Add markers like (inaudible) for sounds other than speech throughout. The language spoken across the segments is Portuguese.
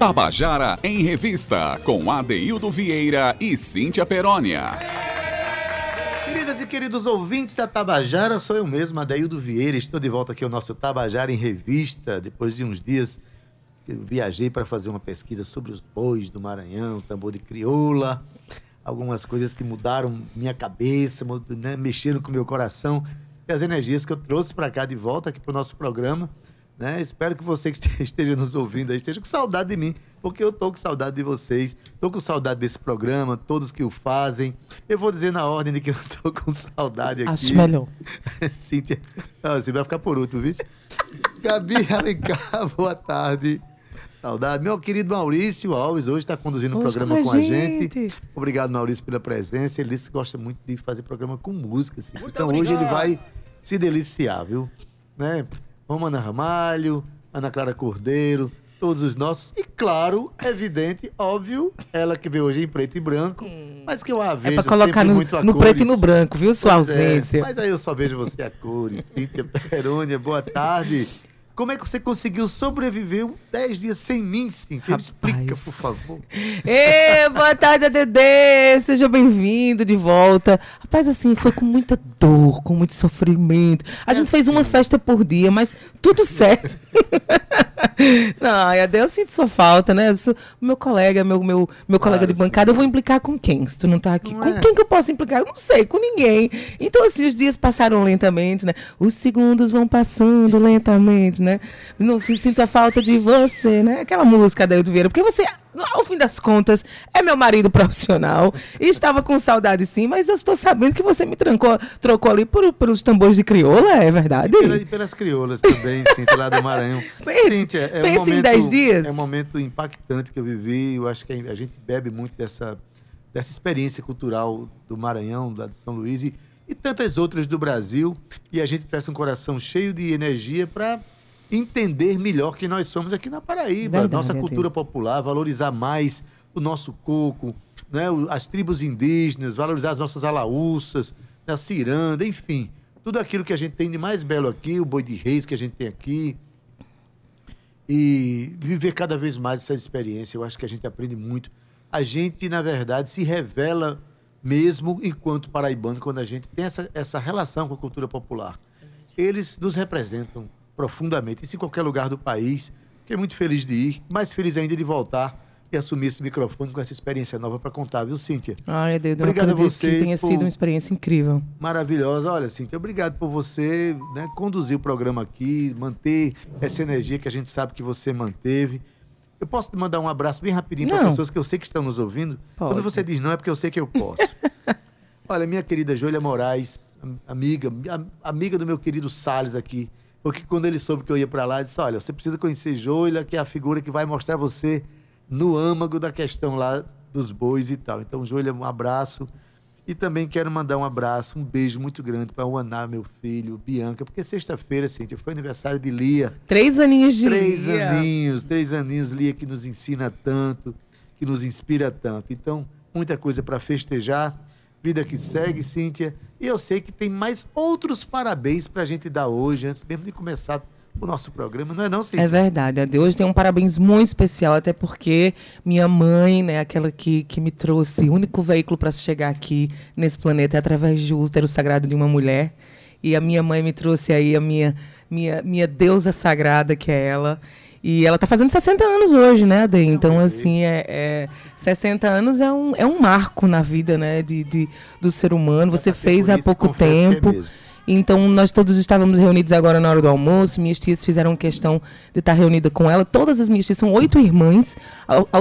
Tabajara em Revista, com Adeildo Vieira e Cíntia Perónia. Queridas e queridos ouvintes da Tabajara, sou eu mesmo, Adeildo Vieira. Estou de volta aqui ao nosso Tabajara em Revista, depois de uns dias viajei para fazer uma pesquisa sobre os bois do Maranhão, tambor de crioula, algumas coisas que mudaram minha cabeça, né, mexeram com meu coração, e as energias que eu trouxe para cá de volta aqui para o nosso programa. Né? Espero que você que (laughs) esteja nos ouvindo aí esteja com saudade de mim, porque eu tô com saudade de vocês, tô com saudade desse programa, todos que o fazem. Eu vou dizer na ordem de que eu tô com saudade aqui. Acho melhor. (laughs) Cíntia, não, você vai ficar por último, viu? Gabi Alencar, (laughs) boa tarde. Saudade. Meu querido Maurício Alves, hoje está conduzindo o programa com a, com a gente. gente. Obrigado, Maurício, pela presença. Ele gosta muito de fazer programa com música. Assim. Então obrigado. hoje ele vai se deliciar, viu? Né? Romana Ramalho, Ana Clara Cordeiro, todos os nossos. E claro, evidente, óbvio, ela que veio hoje em preto e branco, hum. mas que eu a vejo é pra colocar no, muito a no cores. preto e no branco, viu, sua pois é, ausência. É, mas aí eu só vejo você a cores. Cíntia Perônia, boa tarde. Como é que você conseguiu sobreviver 10 dias sem mim, Cintia? Me explica, por favor. (laughs) Ê, boa tarde, ADD! Seja bem-vindo de volta. Rapaz, assim, foi com muita dor, com muito sofrimento. A é gente assim. fez uma festa por dia, mas tudo certo. (laughs) Não, Ade, eu sinto sua falta, né? Sou, meu colega, meu, meu, meu claro, colega de bancada, sim. eu vou implicar com quem? Se tu não tá aqui. Não com é. quem que eu posso implicar? Eu não sei, com ninguém. Então, assim, os dias passaram lentamente, né? Os segundos vão passando lentamente, né? Não sinto a falta de você, né? Aquela música da Vieira. Porque você ao fim das contas, é meu marido (laughs) profissional. E estava com saudade sim, mas eu estou sabendo que você me trancou, trocou ali por, pelos tambores de crioula, é verdade? E, pela, e pelas crioulas também, Cíntia, lá do Maranhão. (laughs) Pense, Cíntia, é pense um momento, em 10 dias. É um momento impactante que eu vivi. Eu acho que a gente bebe muito dessa, dessa experiência cultural do Maranhão, lá de São Luís e, e tantas outras do Brasil. E a gente traz um coração cheio de energia para entender melhor quem nós somos aqui na Paraíba, Verdade, nossa cultura popular, valorizar mais o nosso coco, né, as tribos indígenas, valorizar as nossas alaúças, a ciranda, enfim, tudo aquilo que a gente tem de mais belo aqui, o boi de reis que a gente tem aqui. E viver cada vez mais essa experiência, eu acho que a gente aprende muito. A gente, na verdade, se revela mesmo enquanto paraibano quando a gente tem essa, essa relação com a cultura popular. Eles nos representam profundamente. Isso em qualquer lugar do país. Fiquei muito feliz de ir, mais feliz ainda de voltar e assumir esse microfone com essa experiência nova para contar, viu, Cíntia? Ai, Deus, obrigado a você. Que tenha sido uma experiência incrível. Maravilhosa. Olha, Cíntia, obrigado por você né, conduzir o programa aqui, manter essa energia que a gente sabe que você manteve. Eu posso te mandar um abraço bem rapidinho para pessoas que eu sei que estão nos ouvindo? Pode. Quando você diz não, é porque eu sei que eu posso. (laughs) Olha, minha querida Júlia Moraes, amiga, amiga do meu querido Salles aqui, porque quando ele soube que eu ia para lá, ele disse: Olha, você precisa conhecer Joila, que é a figura que vai mostrar você no âmago da questão lá dos bois e tal. Então, Joila, um abraço. E também quero mandar um abraço, um beijo muito grande para o Aná, meu filho, Bianca, porque sexta-feira, Cíntia, foi aniversário de Lia. Três aninhos de três Lia. Três aninhos, três aninhos, Lia, que nos ensina tanto, que nos inspira tanto. Então, muita coisa para festejar. Vida que segue, Cíntia. E eu sei que tem mais outros parabéns para a gente dar hoje, antes mesmo de começar o nosso programa, não é não, Cíntia? É verdade. Hoje tem um parabéns muito especial, até porque minha mãe, né, aquela que, que me trouxe, o único veículo para chegar aqui nesse planeta é através do útero sagrado de uma mulher. E a minha mãe me trouxe aí a minha, minha, minha deusa sagrada, que é ela. E ela está fazendo 60 anos hoje, né, Ade? Então, assim, é, é, 60 anos é um, é um marco na vida, né, de, de do ser humano. Você fez há pouco é tempo. É então, nós todos estávamos reunidos agora na hora do almoço. Minhas tias fizeram questão de estar reunida com ela. Todas as minhas tias são oito irmãs.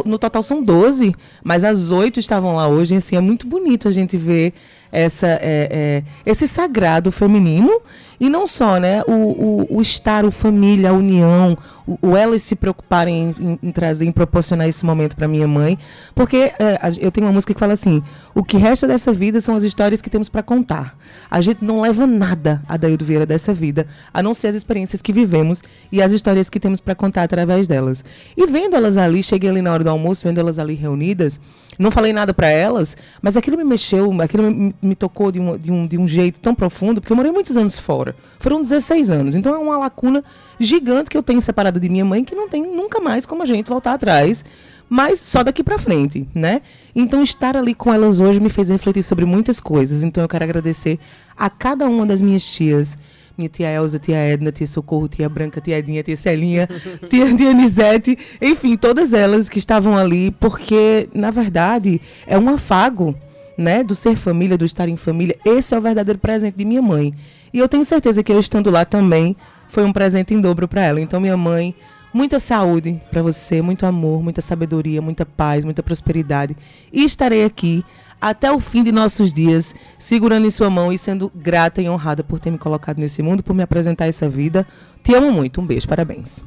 No total são doze, mas as oito estavam lá hoje. E, assim, é muito bonito a gente ver essa, é, é, esse sagrado feminino e não só, né? O, o, o estar, o família, a união, o, o elas se preocuparem em, em, em, trazer, em proporcionar esse momento para minha mãe, porque é, eu tenho uma música que fala assim: o que resta dessa vida são as histórias que temos para contar. A gente não leva nada a Daildo Vieira dessa vida, a não ser as experiências que vivemos e as histórias que temos para contar através delas. E vendo elas ali, cheguei ali na hora do almoço, vendo elas ali reunidas, não falei nada para elas, mas aquilo me mexeu, aquilo me me tocou de um, de, um, de um jeito tão profundo, porque eu morei muitos anos fora. Foram 16 anos. Então é uma lacuna gigante que eu tenho separada de minha mãe, que não tem nunca mais como a gente voltar atrás mas só daqui para frente, né? Então estar ali com elas hoje me fez refletir sobre muitas coisas. Então eu quero agradecer a cada uma das minhas tias, minha tia Elza, tia Edna, tia Socorro, tia Branca, tia Edinha, tia Celinha, (laughs) tia Dionisete, enfim, todas elas que estavam ali, porque na verdade é um afago, né, do ser família, do estar em família. Esse é o verdadeiro presente de minha mãe. E eu tenho certeza que eu estando lá também foi um presente em dobro para ela. Então minha mãe Muita saúde para você, muito amor, muita sabedoria, muita paz, muita prosperidade. E estarei aqui até o fim de nossos dias, segurando em sua mão e sendo grata e honrada por ter me colocado nesse mundo, por me apresentar essa vida. Te amo muito. Um beijo, parabéns.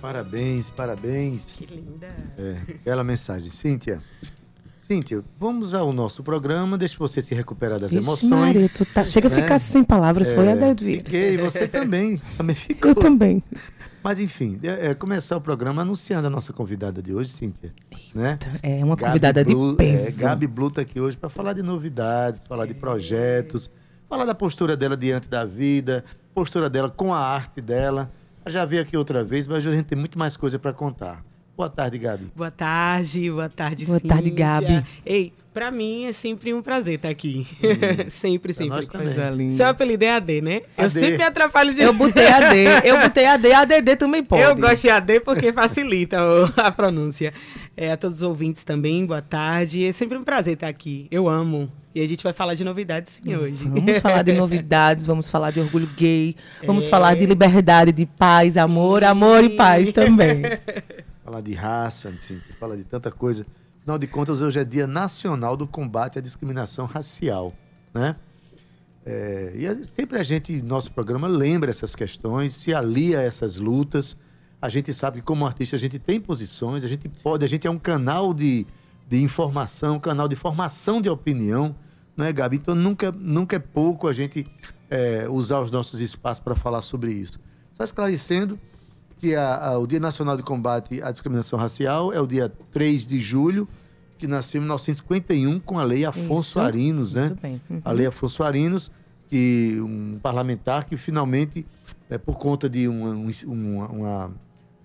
Parabéns, parabéns. Que linda. É, bela mensagem. Cíntia. Cíntia, vamos ao nosso programa, deixa você se recuperar das Ixi, emoções. Maria, tu tá, chega a ficar é, sem palavras, é, foi a David. Fiquei, você também, (laughs) também ficou. Eu também. Mas, enfim, é, é, começar o programa anunciando a nossa convidada de hoje, Cíntia. Né? É uma Gabi convidada Blue, de peso. É, Gabi Blue está aqui hoje para falar de novidades, falar de projetos, falar da postura dela diante da vida, postura dela com a arte dela. Eu já veio aqui outra vez, mas hoje a gente tem muito mais coisa para contar. Boa tarde, Gabi. Boa tarde, boa tarde, Boa tarde, Gabi. Ei, Pra mim é sempre um prazer estar aqui. Hum. (laughs) sempre, sempre. Nós Coisa linda. Seu apelido é AD, né? AD. Eu sempre atrapalho de. Eu botei AD, eu botei AD, ADD também pode. Eu gosto de AD porque facilita a pronúncia. É, a todos os ouvintes também, boa tarde. É sempre um prazer estar aqui. Eu amo. E a gente vai falar de novidades sim hoje. Vamos falar de novidades, vamos falar de orgulho gay, vamos é. falar de liberdade, de paz, amor, sim. amor e paz também. (laughs) falar de raça, fala de tanta coisa. Afinal de contas, hoje é Dia Nacional do Combate à Discriminação Racial, né? É, e sempre a gente, nosso programa, lembra essas questões, se alia a essas lutas. A gente sabe que, como artista, a gente tem posições, a gente pode, a gente é um canal de, de informação, um canal de formação de opinião, não é, Gabi? Então, nunca, nunca é pouco a gente é, usar os nossos espaços para falar sobre isso. Só esclarecendo, que a, a, o Dia Nacional de Combate à Discriminação Racial é o dia 3 de julho, que nasceu em 1951 com a Lei Afonso Isso. Arinos, né? Uhum. A Lei Afonso Arinos, que um parlamentar que finalmente, é, por conta de um, um, uma,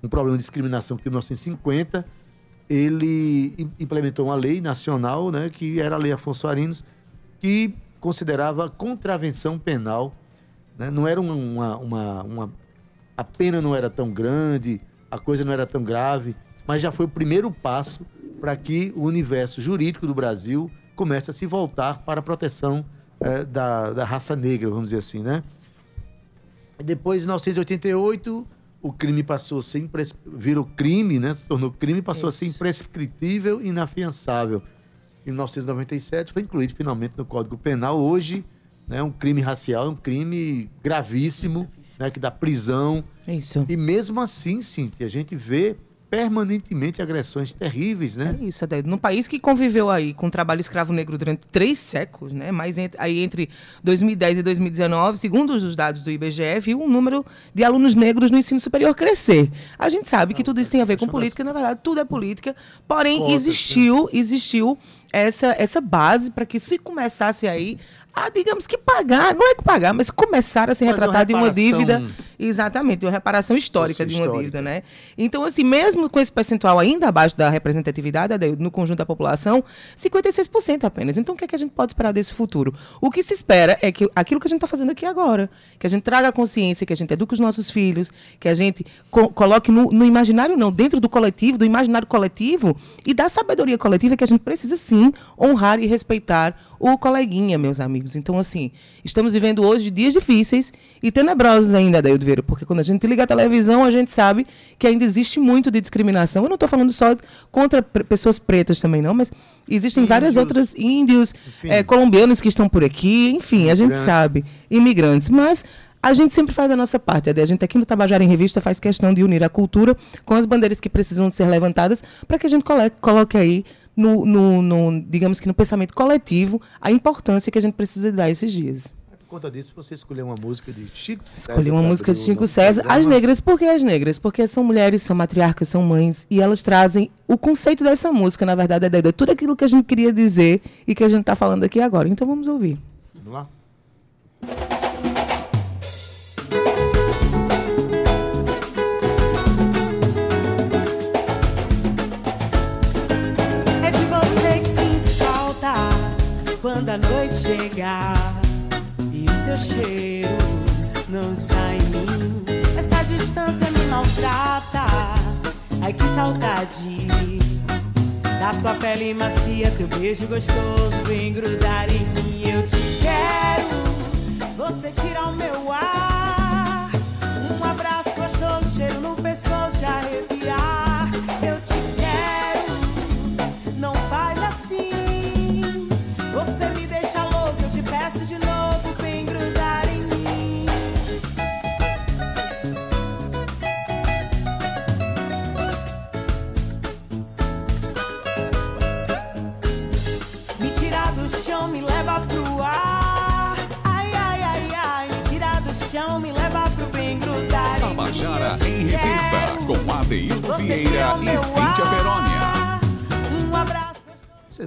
um problema de discriminação que teve em 1950, ele implementou uma lei nacional, né, que era a Lei Afonso Arinos, que considerava contravenção penal. Né? Não era uma, uma, uma a pena não era tão grande, a coisa não era tão grave, mas já foi o primeiro passo para que o universo jurídico do Brasil comece a se voltar para a proteção é, da, da raça negra, vamos dizer assim, né? Depois, em 1988, o crime passou a ser impres... virou crime, né? Se tornou crime, passou Isso. a ser imprescritível e inafiançável. Em 1997 foi incluído finalmente no Código Penal. Hoje, né, um crime racial é um crime gravíssimo né, que dá prisão. Isso. E mesmo assim, Cintia, a gente vê permanentemente agressões terríveis, né? É isso, até. Num país que conviveu aí com o trabalho escravo negro durante três séculos, né? Mas aí entre 2010 e 2019, segundo os dados do IBGE, viu o número de alunos negros no ensino superior crescer. A gente sabe que tudo isso tem a ver com política, na verdade, tudo é política. Porém, existiu, existiu essa, essa base para que se começasse aí a, digamos que pagar, não é que pagar, mas começar a se retratar de uma dívida, exatamente, de uma reparação histórica de uma histórica. dívida, né? Então, assim, mesmo com esse percentual ainda abaixo da representatividade no conjunto da população, 56% apenas. Então, o que, é que a gente pode esperar desse futuro? O que se espera é que aquilo que a gente está fazendo aqui agora, que a gente traga a consciência, que a gente eduque os nossos filhos, que a gente co coloque no, no imaginário, não, dentro do coletivo, do imaginário coletivo e da sabedoria coletiva que a gente precisa sim honrar e respeitar o coleguinha, meus amigos. Então, assim, estamos vivendo hoje dias difíceis e tenebrosos ainda, Adaildo Vieira, porque quando a gente liga a televisão, a gente sabe que ainda existe muito de discriminação. Eu não estou falando só contra pessoas pretas também, não, mas existem índios, várias outras índios, é, colombianos que estão por aqui, enfim, a gente sabe, imigrantes. Mas a gente sempre faz a nossa parte. A gente aqui no Tabajara em Revista faz questão de unir a cultura com as bandeiras que precisam de ser levantadas para que a gente coloque aí no, no, no, digamos que no pensamento coletivo, a importância que a gente precisa dar esses dias. conta disso, você escolheu uma música de Chico César. Escolhi uma música de Chico César. Programa. As negras, por que as negras? Porque são mulheres, são matriarcas, são mães, e elas trazem o conceito dessa música, na verdade, é tudo aquilo que a gente queria dizer e que a gente está falando aqui agora. Então vamos ouvir. Quando a noite chegar seu cheiro não sai em mim. Essa distância me maltrata. Ai que saudade da tua pele macia, teu beijo gostoso vem grudar em mim. Eu te quero, você tira o meu ar.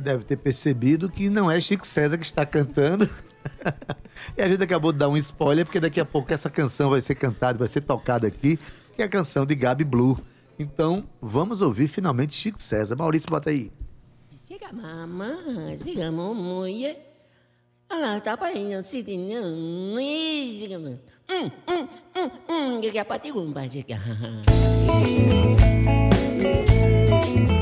deve ter percebido que não é Chico César que está cantando. (laughs) e a gente acabou de dar um spoiler, porque daqui a pouco essa canção vai ser cantada, vai ser tocada aqui, que é a canção de Gabi Blue. Então, vamos ouvir finalmente Chico César. Maurício, bota aí. Siga mama, siga mamãe. Olha lá, tá paindo, se dinando. Siga né? mama. Hum, hum, hum, hum. Que que é patigumba, siga. Música (laughs)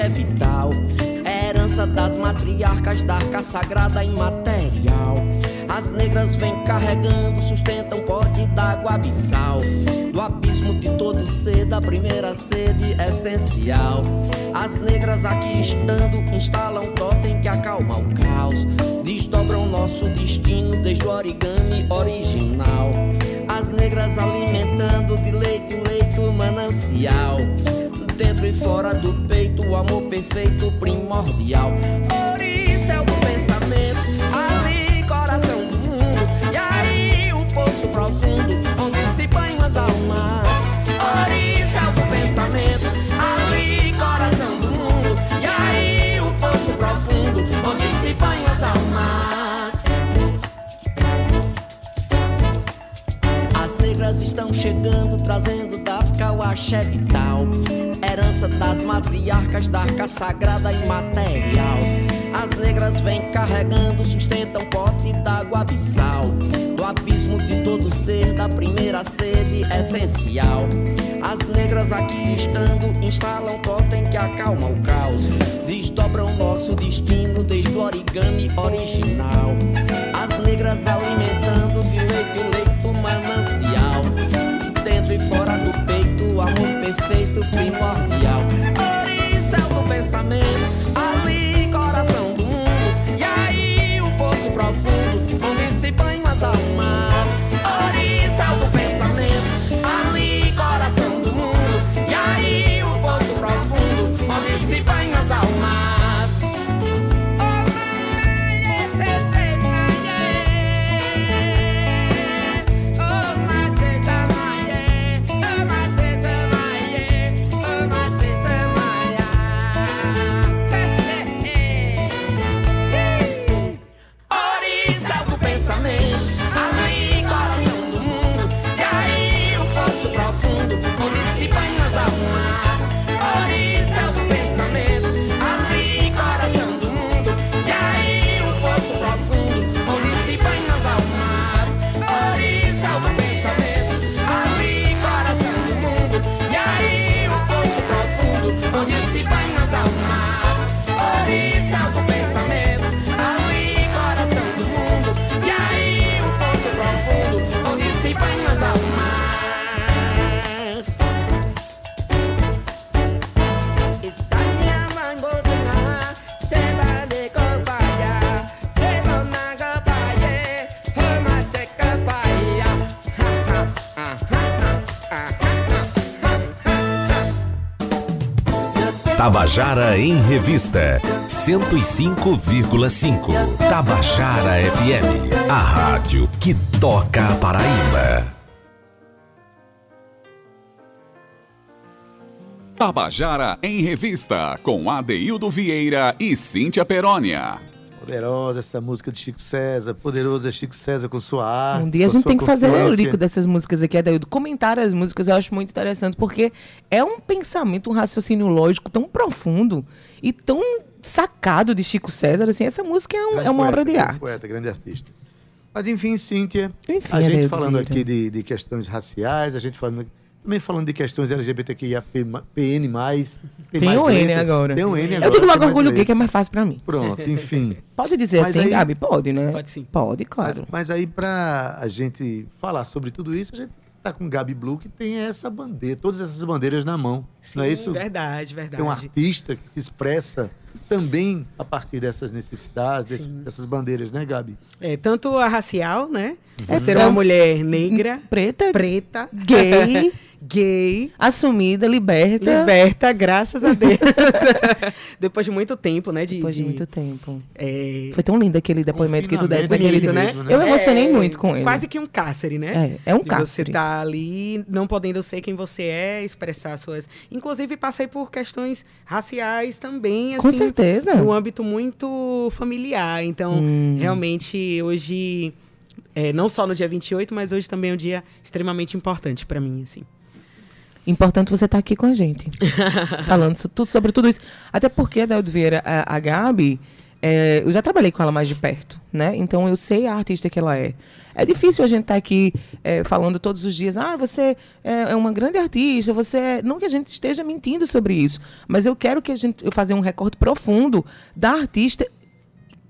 é vital. É herança das matriarcas da arca sagrada imaterial. As negras vêm carregando, sustentam pote d'água abissal. Do abismo de todo ser da primeira sede essencial. As negras aqui estando, instalam totem que acalma o caos. Desdobram nosso destino desde o origami original. As negras alimentando de leite em leito manancial dentro e fora do peito, o amor perfeito, primordial. Oricel do pensamento, ali coração do mundo, e aí o poço profundo, onde se banham as almas. Oricel do pensamento, ali coração do mundo, e aí o poço profundo, onde se banham as almas. As negras estão chegando, trazendo da o axé vital herança das matriarcas da arca sagrada imaterial. As negras vêm carregando, sustentam pote d'água abissal. Do abismo de todo ser, da primeira sede essencial. As negras aqui estando, instalam totem que acalma o caos. Desdobram nosso destino desde o origami original. As negras alimentando de leite o leito manancial. E fora do peito, amor perfeito primordial. Oricel do pensamento, ali coração do mundo. E aí o poço profundo, onde se banham as almas. Tabajara em Revista 105,5. Tabajara FM, a rádio que toca a Paraíba. Tabajara em Revista, com Adeildo Vieira e Cíntia Perónia. Poderosa essa música de Chico César, poderoso é Chico César com sua arte. Um dia a gente tem que fazer o lírico dessas músicas aqui, Adaildo. Comentar as músicas eu acho muito interessante, porque é um pensamento, um raciocínio lógico tão profundo e tão sacado de Chico César. Assim, essa música é, um- é uma poeta, obra de grande arte. Poeta, grande artista. Mas enfim, Cíntia, Enfim, a gente falando aqui de, de questões raciais, a gente falando também falando de questões LGBTQIA, PN+, tem, Tem mais um N agora. Tem um N agora. Eu digo tem logo orgulho gay, que é mais fácil pra mim. Pronto, enfim. (laughs) Pode dizer Mas assim, aí- Gabi? Pode, né? Pode sim. Pode, claro. Mas, mas aí, para a gente falar sobre tudo isso, a gente tá com Gabi Blue, que tem essa bandeira, todas essas bandeiras na mão. não é isso? Verdade, verdade. Tem um artista que se expressa também a partir dessas necessidades, desses- dessas bandeiras, né, Gabi? É, tanto a racial, né? É, Ser é uma um- mulher negra, Preta, preta, gay, (laughs) gay, assumida, liberta. liberta, graças a Deus. (laughs) Depois de muito tempo, né? De, Depois de de- muito tempo. é, Foi tão lindo aquele depoimento que tu desse Confinamento daquele. bonito, mesmo, né? Eu emocionei É, muito com ele. Quase que um cárcere, né? É, é um De Você cárcere. tá ali não podendo ser quem você é, expressar suas. Inclusive, passei por questões raciais também, assim. Com certeza. No âmbito muito familiar. Então, Hum. realmente, hoje. é, não só no dia 28, mas hoje também é um dia extremamente importante para mim, assim. Importante você estar aqui com a gente. (laughs) falando tudo, sobre tudo isso. Até porque, Adeldo Vieira, a, a Gabi, é, eu já trabalhei com ela mais de perto, né? Então eu sei a artista que ela é. É difícil a gente estar aqui é, falando todos os dias, ah, você é, é uma grande artista, você é... Não que a gente esteja mentindo sobre isso, mas eu quero que a gente eu fazer um recorte profundo da artista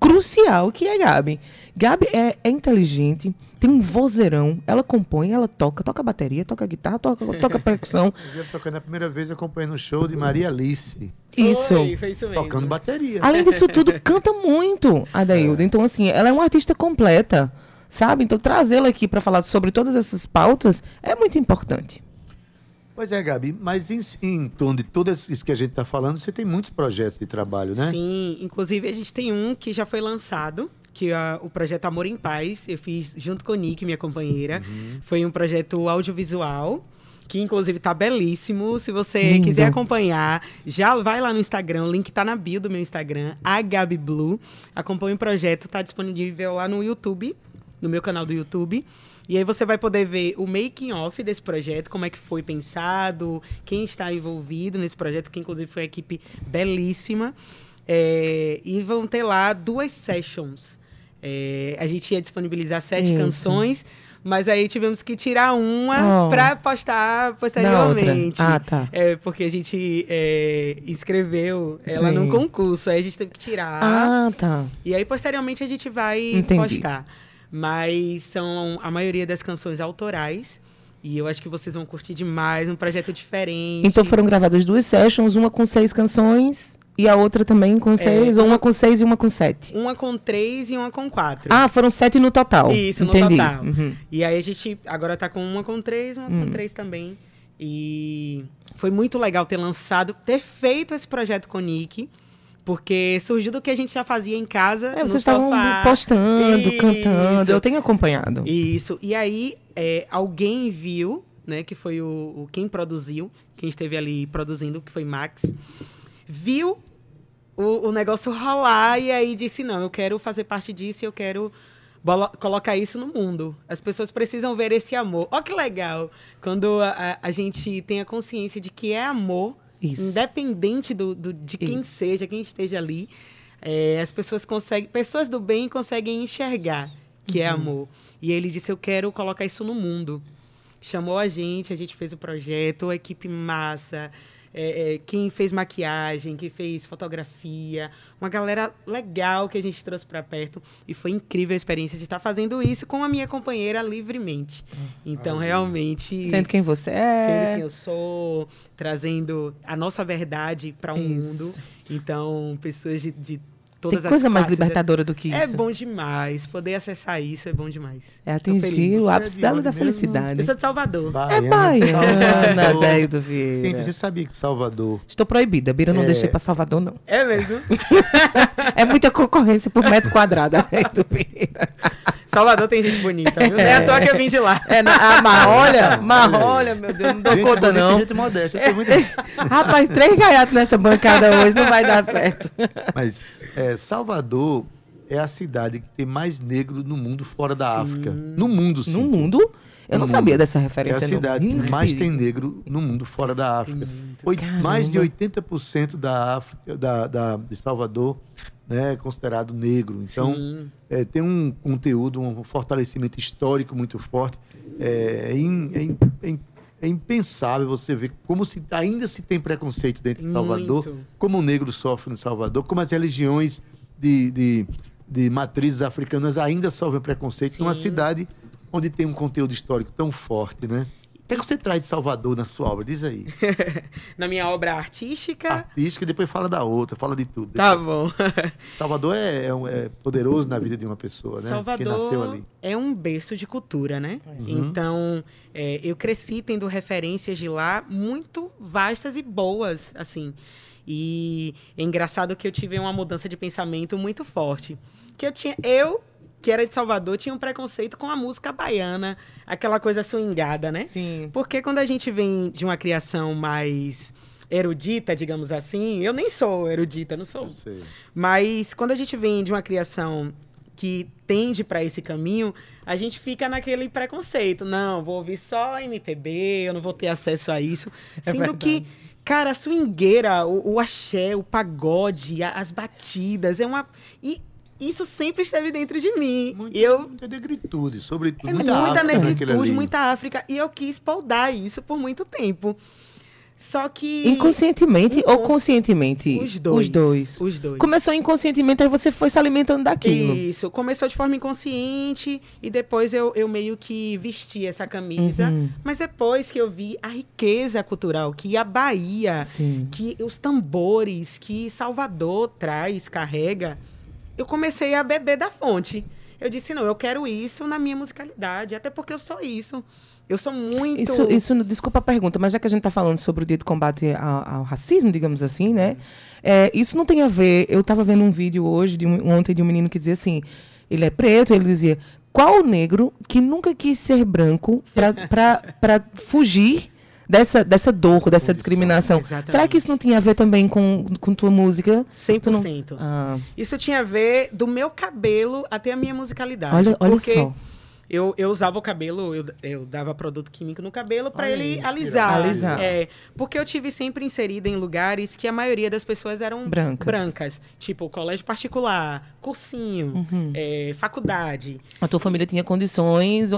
crucial que é Gabi. Gabi é, é inteligente, tem um vozeirão, ela compõe, ela toca, toca bateria, toca guitarra, toca, toca (laughs) percussão. Eu tocando a primeira vez, acompanhando o show de Maria Alice, Isso. Foi isso tocando bateria. Além disso tudo, canta muito a Dailda. Então, assim, ela é uma artista completa, sabe? Então, trazê-la aqui para falar sobre todas essas pautas é muito importante. Pois é, Gabi, mas em, em torno de tudo isso que a gente está falando, você tem muitos projetos de trabalho, né? Sim, inclusive a gente tem um que já foi lançado, que é o projeto Amor em Paz. Eu fiz junto com Nick, minha companheira. Uhum. Foi um projeto audiovisual. Que inclusive tá belíssimo. Se você Lindo. quiser acompanhar, já vai lá no Instagram. O link tá na bio do meu Instagram, a Gabi Blue. Acompanhe o projeto, tá disponível lá no YouTube, no meu canal do YouTube. E aí você vai poder ver o making off desse projeto, como é que foi pensado, quem está envolvido nesse projeto, que inclusive foi uma equipe belíssima. É, e vão ter lá duas sessions. É, a gente ia disponibilizar sete Isso. canções, mas aí tivemos que tirar uma Oh. para postar posteriormente. Ah, tá. É, porque a gente é, inscreveu ela Sim. num concurso, aí a gente teve que tirar. Ah, tá. E aí, posteriormente, a gente vai Entendi. postar. Mas são a maioria das canções autorais. E eu acho que vocês vão curtir demais, um projeto diferente. Então foram gravadas duas sessions, uma com seis canções e a outra também com seis, ou uma com seis e uma com sete. Uma com três e uma com quatro. Ah, foram sete no total. Isso, no Entendi. total. Uhum. E aí a gente agora tá com uma com três, uma Hum. com três também. E foi muito legal ter lançado, ter feito esse projeto com o Nick. Porque surgiu do que a gente já fazia em casa. É, no vocês estavam postando, Isso. cantando. Eu tenho acompanhado. Isso. E aí, é, alguém viu, né, que foi o, o- quem produziu, quem esteve ali produzindo, que foi Max, viu o, o negócio rolar e aí disse: não, eu quero fazer parte disso e eu quero colocar isso no mundo. As pessoas precisam ver esse amor. Ó, que legal! Quando a, a- gente tem a consciência de que é amor, Isso. independente do, do- de quem Isso. seja, quem esteja ali, é, as pessoas conseguem, pessoas do bem conseguem enxergar que é Uhum. amor. E ele disse: Eu quero colocar isso no mundo. Chamou a gente, a gente fez o projeto, a equipe massa, é, é, quem fez maquiagem, quem fez fotografia, uma galera legal que a gente trouxe para perto. E foi incrível a experiência de estar fazendo isso com a minha companheira livremente. Então, realmente. Sendo quem você Sendo é. quem eu sou, trazendo a nossa verdade para o Isso. mundo. Então, pessoas de, de todas Tem as coisa mais classes. libertadora do que É isso. bom demais. Poder acessar isso é bom demais. É atingir feliz. o é ápice de da, felicidade. Eu sou de Salvador. É Baiana de baiana, Salvador. Deildo Vieira. Gente, você sabia que Salvador Estou proibida. Bira não É. deixei pra Salvador, não. É mesmo? (laughs) É muita concorrência por metro quadrado, (laughs) Deildo Vieira. Salvador tem gente bonita, viu? Não é à toa que eu vim de lá. É, na, ah, mas (laughs) olha, mas olha, meu Deus, não dou gente conta, bonita não. gente modesta. Tem muita... Rapaz, três gaiatos nessa bancada hoje não vai dar certo. Mas é, Salvador é a cidade que tem mais negro no mundo fora da Sim. África. No mundo, sim. No mundo, eu não No sabia mundo. dessa É referência. a não. cidade Nunca que mais tem negro no mundo fora da África. Oito- mais de 80% da África, da, da, de Salvador, né, é considerado negro. Então, é, tem um conteúdo, um fortalecimento histórico muito forte. É, é in- é in- é é impensável você ver como se ainda se tem preconceito dentro de Salvador, Muito. como o negro sofre em Salvador, como as religiões de, de, de matrizes africanas ainda sofrem preconceito. Uma Sim. cidade onde tem um conteúdo histórico tão forte, né? O que, é que você traz de Salvador na sua obra? Diz aí. (laughs) Na minha obra artística. Artística, e depois fala da outra, fala de tudo. Tá bom. (laughs) Salvador é, é um- é poderoso na vida de uma pessoa, né? Salvador Quem nasceu ali. é um berço de cultura, né? Uhum. Então, é, eu cresci tendo referências de lá muito vastas e boas, assim. E é engraçado que eu tive uma mudança de pensamento muito forte. Que eu tinha, eu que era de Salvador, tinha um preconceito com a música baiana, aquela coisa swingada, né? Sim. Porque quando a gente vem de uma criação mais erudita, digamos assim, eu nem sou erudita, não sou. Mas quando a gente vem de uma criação que tende para esse caminho, a gente fica naquele preconceito. Não, vou ouvir só MPB, eu não vou ter acesso a isso. É Sendo que, cara, a swingueira, o, o axé, o pagode, a- as batidas, é uma. E isso sempre esteve dentro de mim. Muita, E eu muita negritude, sobretudo. é muita, muita, África negritude, muita África. E eu quis podar isso por muito tempo. Só que. Inconscientemente ou Incons- conscientemente? Os dois. Os dois. Os dois. Começou inconscientemente, aí você foi se alimentando daquilo. Isso, começou de forma inconsciente e depois eu, eu meio que vesti essa camisa. Uhum. Mas depois que eu vi a riqueza cultural que a Bahia, Sim. que os tambores que Salvador traz, carrega, eu comecei a beber da fonte. Eu disse, não, eu quero isso na minha musicalidade, até porque eu sou isso. Eu sou muito. Isso, isso, desculpa a pergunta, mas já que a gente está falando sobre o dia de combate ao, ao racismo, digamos assim, né? É, isso não tem a ver. Eu estava vendo um vídeo hoje, de um, ontem, de um menino que dizia assim: ele é preto, ele dizia, qual o negro que nunca quis ser branco para fugir dessa, dessa dor, dessa discriminação? Exatamente. Será que isso não tinha a ver também com, com tua música? Tu não- 100%. Ah, Isso tinha a ver do meu cabelo até a minha musicalidade. olha olha porque só. Eu, eu usava o cabelo, eu, eu dava produto químico no cabelo para ele isso. alisar. Alisar. É, porque eu tive sempre inserida em lugares que a maioria das pessoas eram Brancas. brancas. Tipo, colégio particular, cursinho, Uhum. é, faculdade. A tua família tinha condições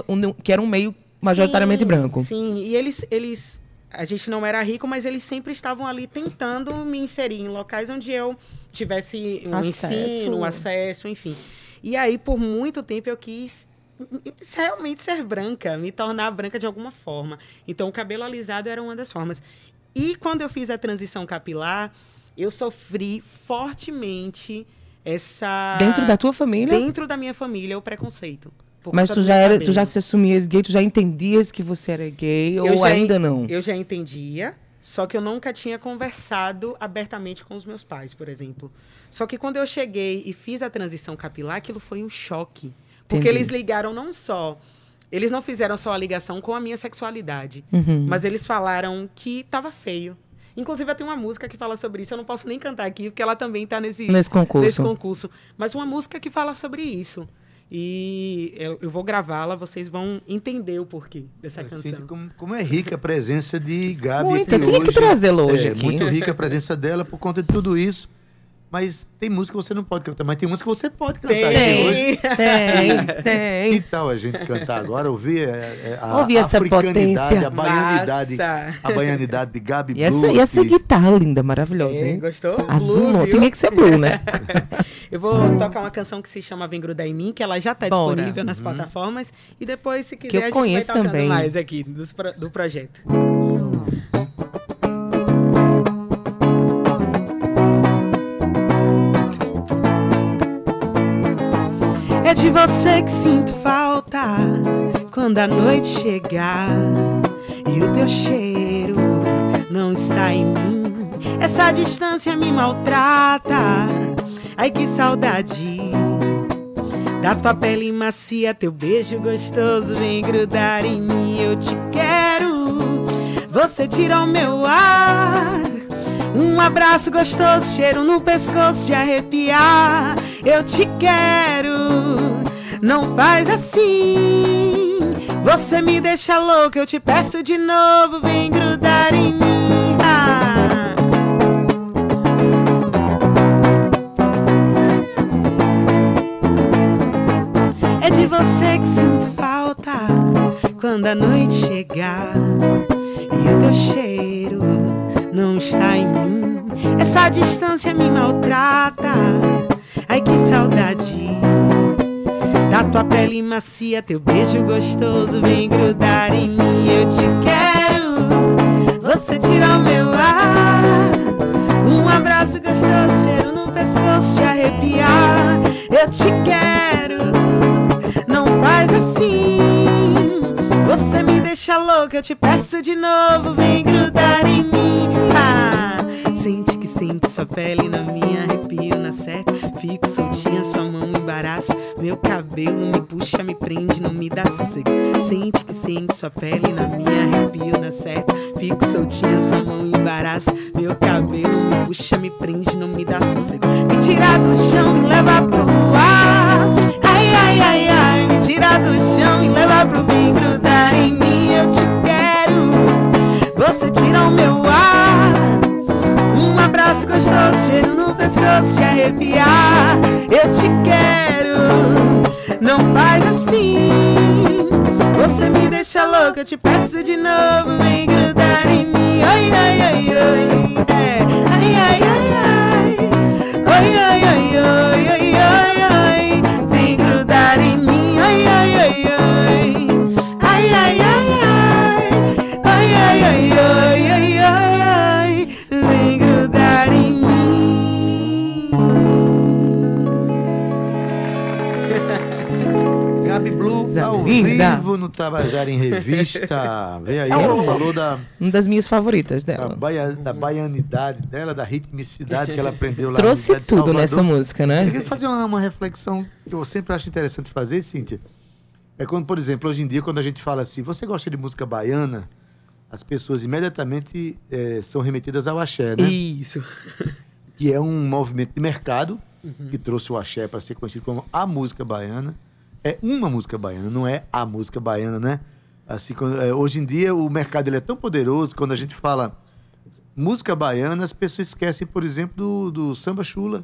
que era um meio majoritariamente Sim, branco. Sim, e eles, eles. A gente não era rico, mas eles sempre estavam ali tentando me inserir em locais onde eu tivesse um Acesso. ensino, um acesso, enfim. E aí, por muito tempo, eu quis realmente ser branca, me tornar branca de alguma forma. Então, o cabelo alisado era uma das formas. E quando eu fiz a transição capilar, eu sofri fortemente essa. Dentro da tua família? Dentro da minha família, o preconceito. Por Mas tu já, era, tu já se assumias gay, tu já entendias que você era gay Eu ou ainda en- não? Eu já entendia, só que eu nunca tinha conversado abertamente com os meus pais, por exemplo. Só que quando eu cheguei e fiz a transição capilar, aquilo foi um choque. Porque Entendi. eles ligaram não só. Eles não fizeram só a ligação com a minha sexualidade, Uhum. mas eles falaram que tava feio. Inclusive, eu tenho uma música que fala sobre isso. Eu não posso nem cantar aqui, porque ela também tá nesse, Nesse concurso. nesse concurso. Mas uma música que fala sobre isso. E eu, eu vou gravá-la, vocês vão entender o porquê dessa Assim, canção. como, como é rica a presença de Gabi Muito, aqui eu tinha que hoje. trazê-la hoje é, aqui. Muito rica a presença dela por conta de tudo isso. Mas tem música que você não pode cantar, mas tem música que você pode cantar aqui hoje. Tem. (laughs) Tem, Que tem. tal a gente cantar agora? Ouvir, é, é, a Ouvir essa potência. a baianidade, Massa. a baianidade de Gabi E essa, Blue e essa guitarra linda, maravilhosa, É, hein? gostou? Azul, Blue, não, viu? tinha que ser blue, né? (laughs) Eu vou tocar uma canção que se chama Vem Grudar em Mim, que ela já está disponível nas plataformas. E depois, se quiser, eu a gente conheço vai tocando também. mais aqui pro- do projeto. De você que sinto falta quando a noite chegar e o teu cheiro não está em mim. Essa distância me maltrata. Ai que saudade da tua pele macia, teu beijo gostoso vem grudar em mim. Eu te quero, você tira o meu ar. Um abraço gostoso, cheiro no pescoço de arrepiar. Eu te quero, não faz assim. Você me deixa louco, eu te peço de novo, vem grudar em mim. Ah. É de você que sinto falta quando a noite chegar e o teu cheiro não está em mim. Essa distância me maltrata. Ai que saudade da tua pele macia, teu beijo gostoso vem grudar em mim. Eu te quero, você tira o meu ar. Um abraço gostoso, cheiro no pescoço, te arrepiar. Eu te quero, não faz assim. Você me deixa louca, eu te peço de novo, vem grudar em mim. Ah, sente que sente sua pele na minha, arrepio na certa. Fico soltinha, sua mão embaraça. Meu cabelo me puxa, me prende, não me dá sossego. Sente que sente sua pele na minha, arrepio na certa. Fico soltinha, sua mão embaraça. Meu cabelo me puxa, me prende, não me dá sossego. Me tira do chão, me leva pro ar. Ai, ai, ai, ai, me tira do chão, me leva pro bem grudar em mim. Eu te quero, você tira o meu ar abraço gostoso, cheiro no pescoço, te arrepiar. Eu te quero, não faz assim. Você me deixa louca, eu te peço de novo, vem grudar em mim. Oi, oi, oi, oi. É. Ai, ai, ai, ai. Oi, oi, oi, oi. Coisa ao linda. vivo no Tabajara em Revista. Vem aí, É ela falou da, Uma das minhas favoritas da, dela. baia- da baianidade dela, da ritmicidade que ela aprendeu lá Trouxe tudo Salvador. nessa música, né? Eu queria fazer uma, uma reflexão que eu sempre acho interessante fazer, Cíntia. É quando, por exemplo, hoje em dia, quando a gente fala assim, você gosta de música baiana, as pessoas imediatamente eh, são remetidas ao axé, né? Isso. que é um movimento de mercado que trouxe o axé para ser conhecido como a música baiana. É uma música baiana, não é a música baiana, né? Assim, é, hoje em dia o mercado ele é tão poderoso quando a gente fala música baiana, as pessoas esquecem, por exemplo, do, do samba chula,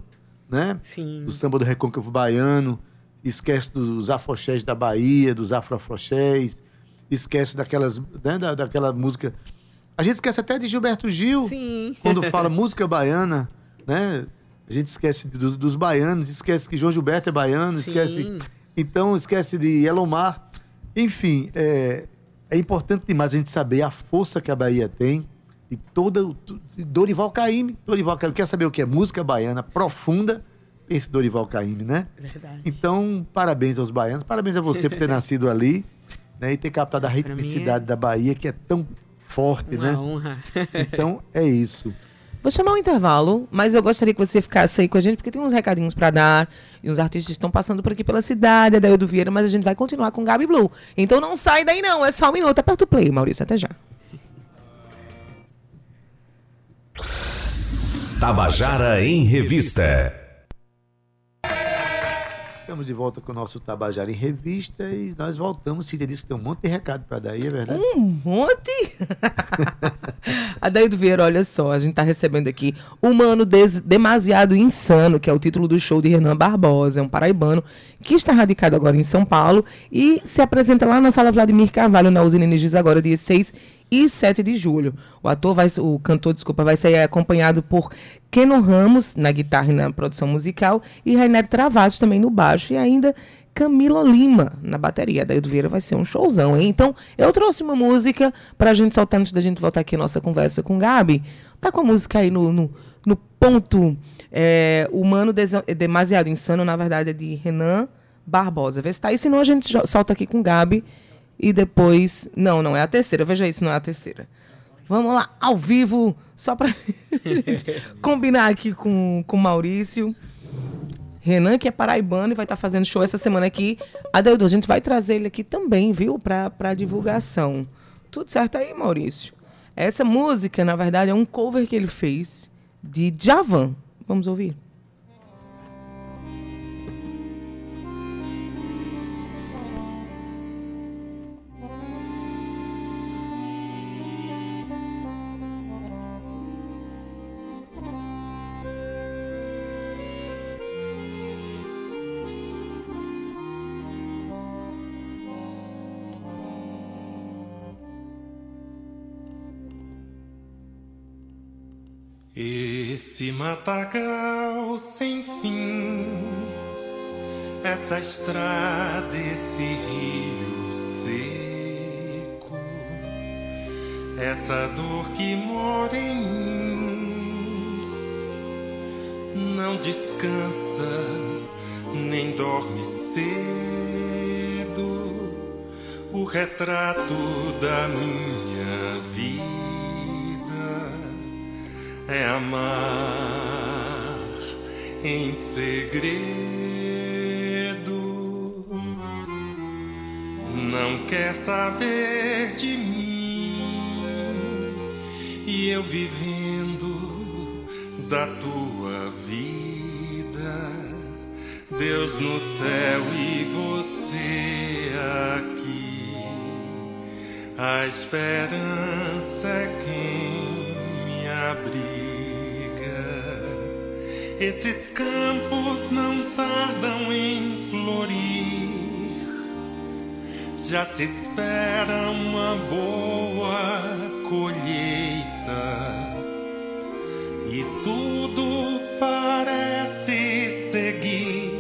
né? Sim. Do samba do recôncavo baiano, esquece dos afoxés da Bahia, dos afroafoxés, esquece daquelas, né, da, daquela música. A gente esquece até de Gilberto Gil Sim. quando fala (laughs) música baiana, né? A gente esquece dos, dos baianos, esquece que João Gilberto é baiano, Sim. esquece. Então, esquece de Elomar. Enfim, é, é importante demais a gente saber a força que a Bahia tem. E toda. Dorival Caymmi. Dorival Caymmi. Quer saber o que é música baiana profunda? Esse Dorival Caymmi, né? Verdade. Então, parabéns aos baianos, parabéns a você por ter (laughs) nascido ali né, e ter captado a ritmicidade da Bahia, que é tão forte, Uma né? honra. Então, é isso. Vou chamar um intervalo, mas eu gostaria que você ficasse aí com a gente, porque tem uns recadinhos pra dar. E uns artistas estão passando por aqui pela cidade, a Daildo Vieira, mas a gente vai continuar com Gabi Blue. Então não sai daí não, é só um minuto. Aperta o play, Maurício, até já. Tabajara em Revista. Estamos de volta com o nosso Tabajara em Revista e nós voltamos. Cíntia disse que tem um monte de recado para dar aí, é verdade? Um monte! (laughs) Adaildo Vieira, olha só, a gente tá recebendo aqui Humano Des- Demasiado Insano, que é o título do show de Renan Barbosa, é um paraibano que está radicado agora em São Paulo e se apresenta lá na Sala Vladimir Carvalho, na usina Energisa, agora dia 6 e 7 de julho. O ator vai, o cantor, desculpa, vai ser acompanhado por Keno Ramos na guitarra e na produção musical e Rainer Travassos também no baixo e ainda Camila Lima na bateria. Daí do Vieira vai ser um showzão, hein? Então, eu trouxe uma música pra gente soltar antes da gente voltar aqui a nossa conversa com Gabi. Tá com a música aí no, no, no ponto é, humano Desa- demasiado insano, na verdade, é de Renan Barbosa. Vê se tá aí, senão a gente solta aqui com Gabi e depois. Não, não é a terceira. Veja isso, não é a terceira. Vamos lá, ao vivo, só para (laughs) combinar aqui com o Maurício. Renan, que é paraibano e vai estar fazendo show essa semana aqui. Adeildo, a gente vai trazer ele aqui também, viu? Para divulgação. Tudo certo aí, Maurício? Essa música, na verdade, é um cover que ele fez de Javan. Vamos ouvir? Esse matagal sem fim, essa estrada, esse rio seco, essa dor que mora em mim, não descansa nem dorme cedo. O retrato da minha vida é amar em segredo. Não quer saber de mim e eu vivendo da tua vida. Deus no céu e você aqui. A esperança é quem me abriga. Esses campos não tardam em florir. Já se espera uma boa colheita. E tudo parece seguir,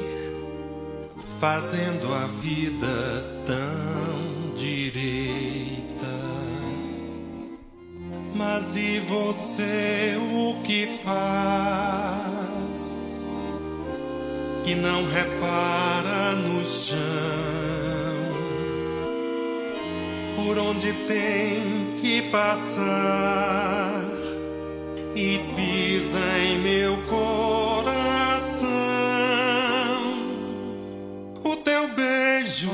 fazendo a vida tão direita. Mas e você o que faz? Que não repara no chão, por onde tem que passar e pisa em meu coração. O teu beijo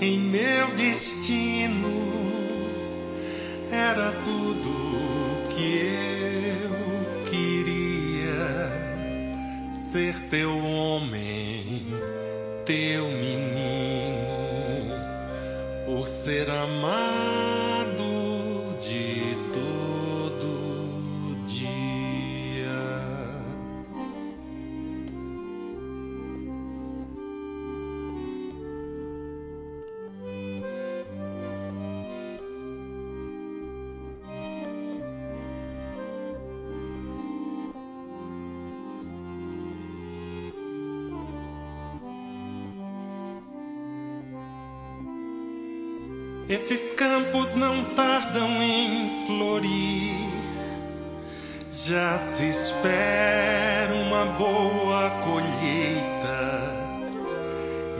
em meu destino era tudo ser teu homem, teu menino, por ser amado Esses campos não tardam em florir. Já se espera uma boa colheita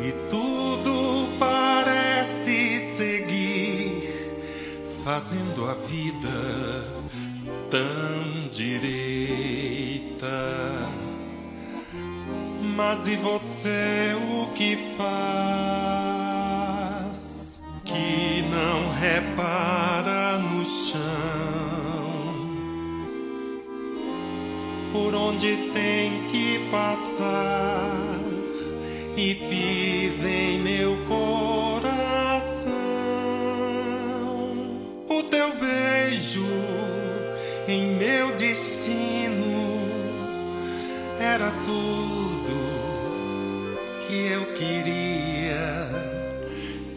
e tudo parece seguir, fazendo a vida tão direita. Mas e você o que faz? Repara no chão, por onde tem que passar e pisa em meu coração. O teu beijo em meu destino era tudo que eu queria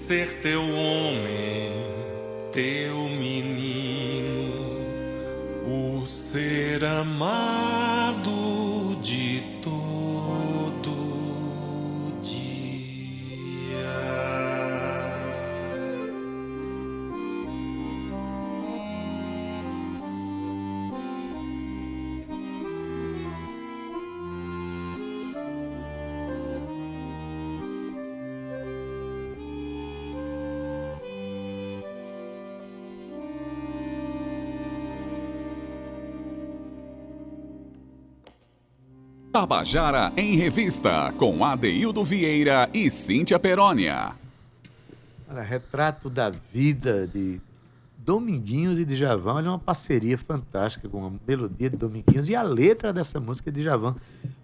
ser teu homem, Tabajara em Revista, com Adeildo Vieira e Cíntia Perónia. Olha, retrato da vida de Dominguinhos e Djavan. Olha, uma parceria fantástica com a melodia de Dominguinhos e a letra dessa música de Djavan.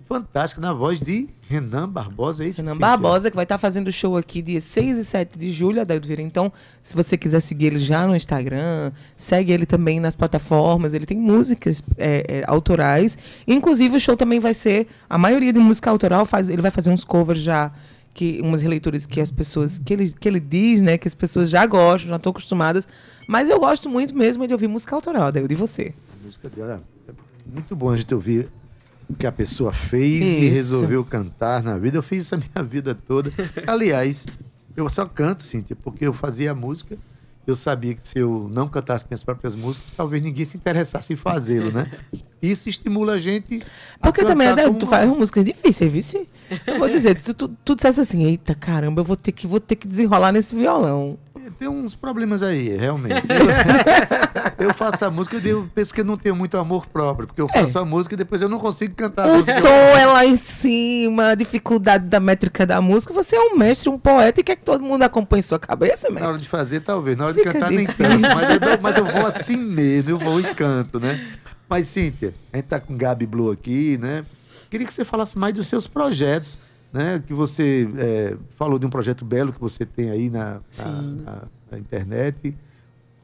Fantástica, na voz de Renan Barbosa, é isso? Renan? Barbosa, que vai estar fazendo show aqui dia 6 e 7 de julho, Adeldo Vieira. Então, se você quiser seguir ele já no Instagram, segue ele também nas plataformas. Ele tem músicas é, é, autorais. Inclusive, o show também vai ser. A maioria de música autoral faz. Ele vai fazer uns covers já. Que, umas releituras que as pessoas. Que ele, que ele diz, né? Que as pessoas já gostam, já estão acostumadas. Mas eu gosto muito mesmo de ouvir música autoral, Adeldo, de você. A música dela é muito bom a gente ouvir o que a pessoa fez e Isso. resolveu cantar na vida. Eu fiz isso a minha vida toda. (laughs) Aliás, eu só canto, Cíntia, porque eu fazia música. Eu sabia que se eu não cantasse minhas próprias músicas, talvez ninguém se interessasse em fazê-lo, né? (laughs) Isso estimula a gente. a Porque também, cantar Adeldo, como tu faz músicas difíceis, vice. Eu vou dizer, tu, tu, tu dissesse assim, eita caramba, eu vou ter que, vou ter que desenrolar nesse violão. Tem uns problemas aí, realmente. (laughs) Eu, faço a música e eu penso que eu não tenho muito amor próprio, porque eu faço a música e depois eu não consigo cantar O tom é lá em cima, a dificuldade da métrica da música. Você é um mestre, um poeta e quer que todo mundo acompanhe sua cabeça, Na hora mestre? de fazer, talvez. Na hora de Fica cantar, nem tanto. Mas eu, dou- mas eu vou assim mesmo, eu vou e canto, né? Mas, Cíntia, a gente tá com Gabi Blue aqui, né? Queria que você falasse mais dos seus projetos, né? Que você é, falou de um projeto belo que você tem aí na, na, na- na internet.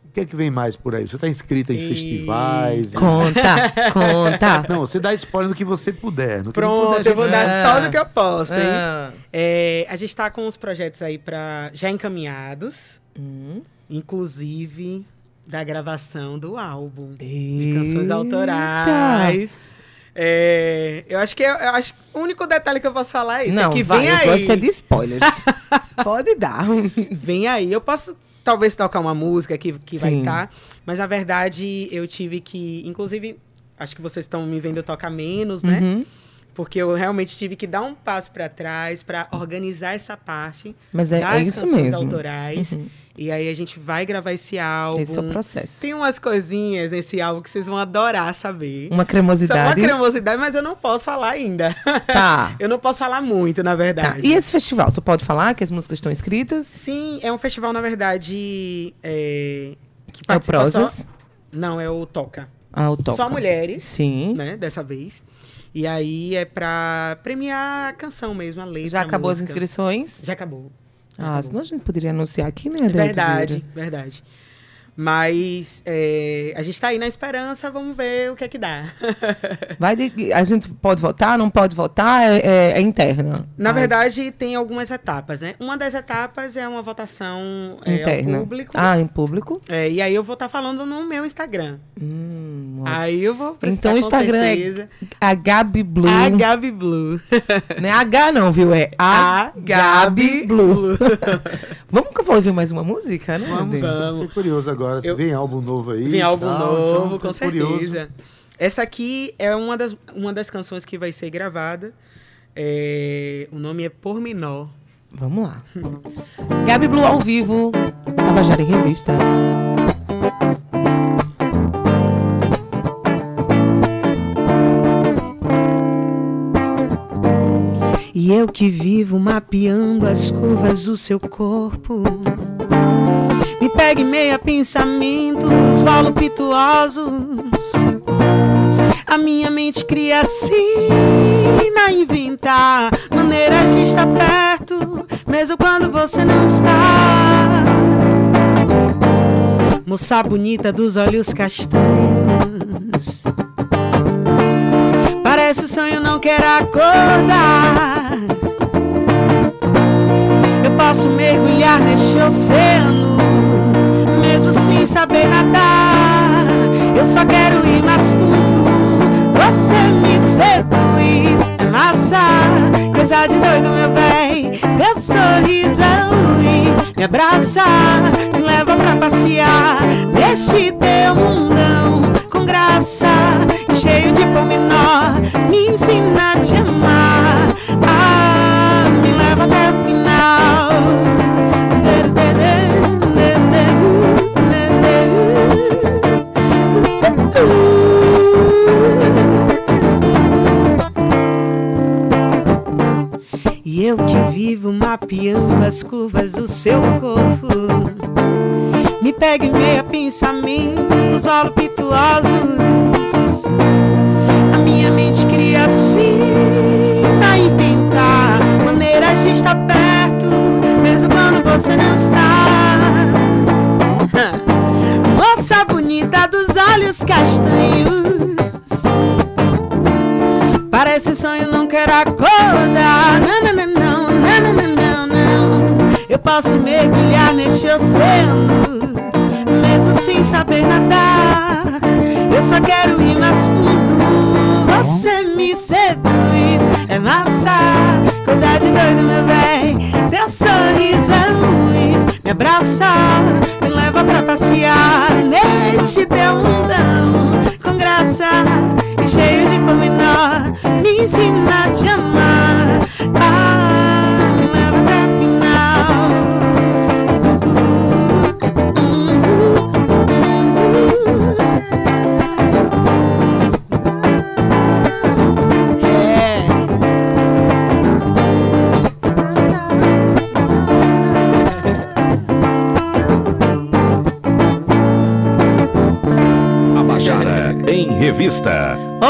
O que é que vem mais por aí? Você está inscrita em E- festivais? e- Conta, conta. (laughs) Não, você dá spoiler no que você puder. No Pronto, puder, eu vou gente- dar Ah. só do que eu posso, hein? Ah. É, a gente tá com os projetos aí pra, já encaminhados, Hum. inclusive da gravação do álbum de Eita. canções autorais. É, eu acho que eu, eu acho o único detalhe que eu posso falar é isso. Não, é que vai, vem eu aí. gosto é de spoilers. (laughs) Pode dar. Vem aí. Eu posso talvez tocar uma música que, que vai estar, mas na verdade eu tive que. Inclusive, acho que vocês estão me vendo tocar menos, né? Uhum. Porque eu realmente tive que dar um passo para trás para organizar essa parte Mas é, das é isso canções mesmo. autorais. Uhum. E aí a gente vai gravar esse álbum. Esse é o processo. Tem umas coisinhas nesse álbum que vocês vão adorar saber. Uma Só uma cremosidade. cremosidade, mas eu não posso falar ainda. (laughs) Tá. eu não posso falar muito, na Tá. verdade. E esse festival, tu pode falar que as músicas estão escritas? Sim, é um festival, na verdade, é, que É o participa só... Não, é o Toca. Ah, o Toca. Só mulheres, Sim. né, dessa vez. E aí é pra premiar a canção mesmo, a letra, Já acabou as música. inscrições? Já acabou. Já Ah, acabou. senão a gente poderia anunciar aqui, né? Adelto Verdade, verdade. Mas é, a gente tá aí na esperança, vamos ver o que é que dá. (laughs) Vai de- a gente pode votar, não pode votar? É, é- é interna. Na Mas- verdade, tem algumas etapas, né? Uma das etapas é uma votação é, interna. ao público. Ah, em público? É, e aí eu vou estar falando no meu Instagram. Hum. Aí eu vou precisar, então o com Instagram certeza. é a Gabi Blue. A Gabi Blue. Não é H não, viu? É a, A Gabi Gabi Blue. (laughs) Vamos que eu vou ouvir mais uma música, né? Vamos? Vamos. Fiquei curioso agora. Eu- Vem álbum novo aí. Vem álbum tal, novo, então, com tô curioso. certeza. Essa aqui é uma das, uma das canções que vai ser gravada. É, o nome é Pormenor. Vamos lá. Gabi Blue ao vivo, Tabajara em Revista. E eu que vivo mapeando as curvas do seu corpo. Me pega em meio a pensamentos voluptuosos. A minha mente cria assim, a inventar maneiras de estar perto, mesmo quando você não está. Moça bonita dos olhos castanhos. Parece sonho, não quero acordar. Eu posso mergulhar neste oceano, sem saber nadar. Eu só quero ir mais fundo. Você me seduz, é massa, coisa de doido, meu bem. Teu sorriso é luz, me abraça, me leva pra passear neste teu mundão com graça e cheio de pormenor. Me ensina a te amar, vivo mapeando as curvas do seu corpo. Me pega em meia pensamentos voluptuosos. A minha mente cria assim pra inventar maneiras de estar perto, mesmo quando você não está. (laughs) Moça bonita dos olhos castanhos. Parece sonho, não quero acordar. Não, não, não. Eu posso mergulhar neste oceano, mesmo sem saber nadar. Eu só quero ir mais fundo. Você me seduz, é massa, coisa de doido, meu bem. Teu sorriso é luz, me abraça, me leva pra passear neste teu mundão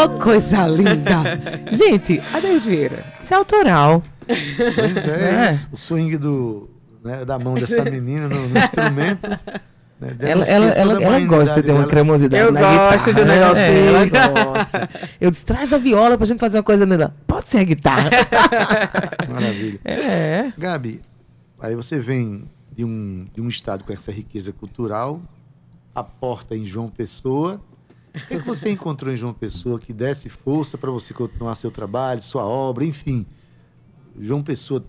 Oh, coisa linda! (laughs) Gente, Adeildo Vieira, isso é autoral. Pois é, É. o swing do, né, da mão dessa menina no, no instrumento. né, Ela, ela, ela, ela gosta de ter uma dela. cremosidade Eu na gosto de um guitarra, né? negocinho. É, ela gosta. Eu disse, traz a viola pra gente fazer uma coisa nela. Pode ser a guitarra. (laughs) Maravilha. é. Gabi, aí você vem de um, de um estado com essa riqueza cultural, aporta em João Pessoa. O que, é que você encontrou em João Pessoa que desse força para você continuar seu trabalho, sua obra, enfim? João Pessoa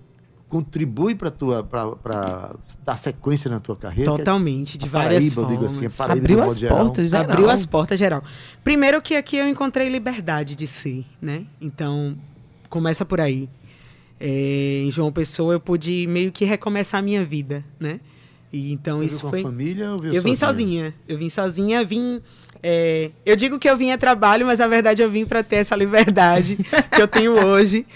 contribui para tua para dar sequência na tua carreira? Totalmente, de várias Paraíba, eu formas. digo assim, Paraíba Abriu as geral. portas, geral. Abriu as portas geral. Primeiro que aqui eu encontrei liberdade de ser, né? Então, começa por aí. É, em João Pessoa eu pude meio que recomeçar a minha vida, né? E então Você isso com a foi. família ou veio Eu vim sozinha. Eu vim sozinha, vim. É, eu digo que eu vim a trabalho, mas na verdade eu vim para ter essa liberdade (laughs) que eu tenho hoje.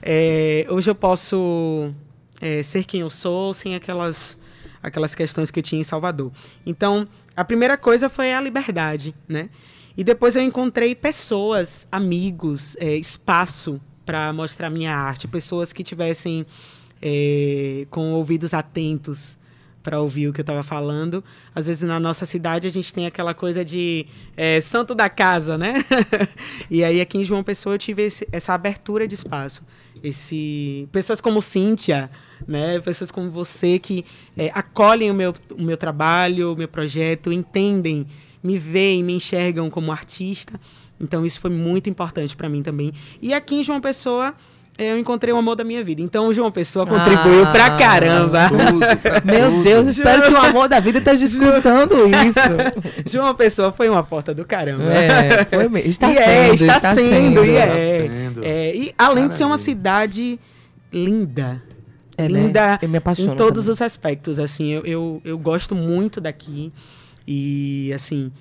É, hoje eu posso é, ser quem eu sou, sem aquelas, aquelas questões que eu tinha em Salvador. Então, a primeira coisa foi a liberdade, né? E depois eu encontrei pessoas, amigos, é, espaço para mostrar minha arte, pessoas que tivessem é, com ouvidos atentos para ouvir o que eu estava falando. Às vezes na nossa cidade a gente tem aquela coisa de é, santo da casa, né? (laughs) e aí aqui em João Pessoa eu tive esse- essa abertura de espaço. Esse, pessoas como Cíntia, né? Pessoas como você que é, acolhem o meu, o meu trabalho, o meu projeto, entendem, me veem, me enxergam como artista. Então isso foi muito importante para mim também. E aqui em João Pessoa eu encontrei o amor da minha vida. Então o João Pessoa contribuiu Ah, pra caramba. Tudo, pra (laughs) Meu tudo. Deus, espero que o amor da vida esteja escutando isso. (laughs) João Pessoa foi uma porta do caramba. É, foi mesmo. Está e sendo, é, está, está sendo, sendo. e Está é. sendo. É, E além de ser uma cidade linda. É, né? linda Eu me apaixono em todos também. os aspectos. Assim, eu, eu, eu gosto muito daqui. E assim,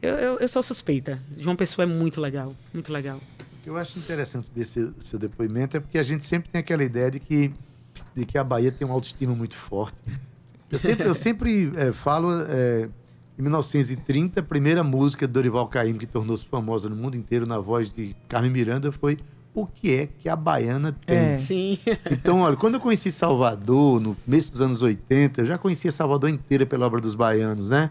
eu, eu, eu sou suspeita. João Pessoa é muito legal. Muito legal. O que eu acho interessante desse seu depoimento é porque a gente sempre tem aquela ideia de que, de que a Bahia tem uma autoestima muito forte. Eu sempre, eu sempre eh, falo, eh, em 1930, a primeira música de Dorival Caymmi que tornou-se famosa no mundo inteiro na voz de Carmen Miranda foi O que é que a baiana tem? É. Sim. Então, olha, quando eu conheci Salvador, no começo dos anos 80, eu já conhecia Salvador inteira pela obra dos baianos, né?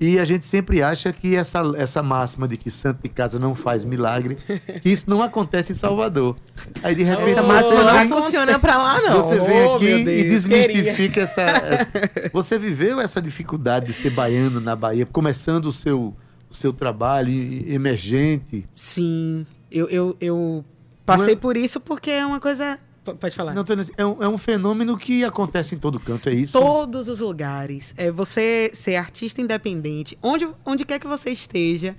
E a gente sempre acha que essa, essa máxima de que santo de casa não faz milagre, que isso não acontece em Salvador. Aí, de repente, Essa Ô, máxima não vem, funciona pra lá, não. você vem Oh, aqui e desmistifica essa, essa- Você viveu essa dificuldade de ser baiano na Bahia, começando o seu, o seu trabalho emergente. Sim. Eu, eu, eu passei é- por isso porque é uma coisa. Pode falar. Não, assim, é, um, é um fenômeno que acontece em todo canto, é isso? todos os lugares. É você ser artista independente, onde, onde quer que você esteja,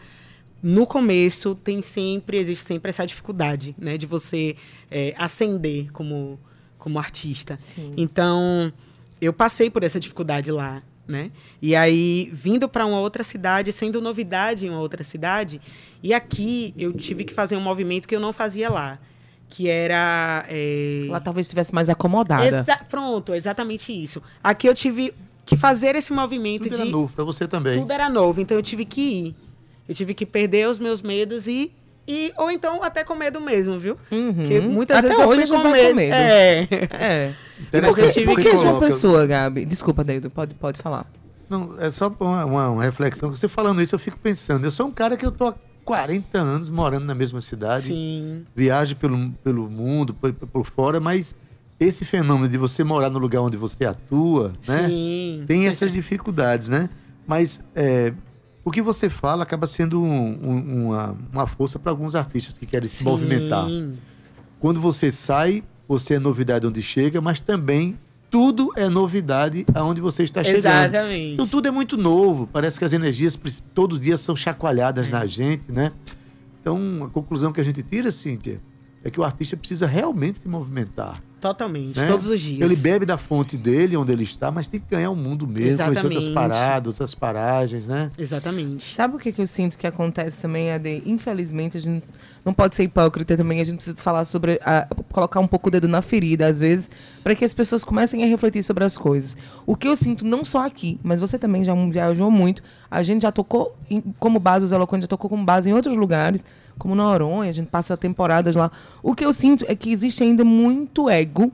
no começo tem sempre, existe sempre essa dificuldade, né? De você é, ascender como, como artista. Sim. Então, eu passei por essa dificuldade lá, né? E aí, vindo para uma outra cidade, sendo novidade em uma outra cidade, e aqui eu tive que fazer um movimento que eu não fazia lá, que era. é, Ela talvez estivesse mais acomodada. exa- Pronto, exatamente isso. Aqui eu tive que fazer esse movimento Tudo de. era novo pra você também. Tudo era novo, então eu tive que ir. Eu tive que perder os meus medos e. e ou então até com medo mesmo, viu? Porque muitas Até vezes eu hoje fui a gente com vai com medo. medo. É. É. Interessante, Por que, por você que João coloca- Pessoa, Gabi? Desculpa, Deildo, pode, pode falar. Não, é só uma, uma- uma reflexão. Você falando isso, eu fico pensando. Eu sou um cara que eu tô 40 anos morando na mesma cidade. Sim. Viajo pelo, pelo mundo, por, por fora, mas esse fenômeno de você morar no lugar onde você atua, né? Sim. Tem essas dificuldades, né? Mas é, o que você fala acaba sendo um- um- uma, uma força para alguns artistas que querem se Sim. movimentar. Quando você sai, você é novidade onde chega, mas também tudo é novidade aonde você está chegando. Exatamente. Então tudo é muito novo. Parece que as energias preci- todo dia são chacoalhadas na gente, né? Então a conclusão que a gente tira, Cíntia, é que o artista precisa realmente se movimentar. Totalmente, né? todos os dias. Ele bebe da fonte dele, onde ele está, mas tem que ganhar o mundo mesmo, conhecer outras Exatamente. paradas, outras paragens, né? Exatamente. Sabe o que, que eu sinto que acontece também, Ade? Infelizmente, a gente não pode ser hipócrita também, a gente precisa falar sobre. a- colocar um pouco o dedo na ferida, às vezes, para que as pessoas comecem a refletir sobre as coisas. O que eu sinto, não só aqui, mas você também já viajou muito, a gente já tocou em- como base, os Eloquentes já tocou como base em outros lugares, como Noronha, a gente passa temporadas lá. O que eu sinto é que existe ainda muito ego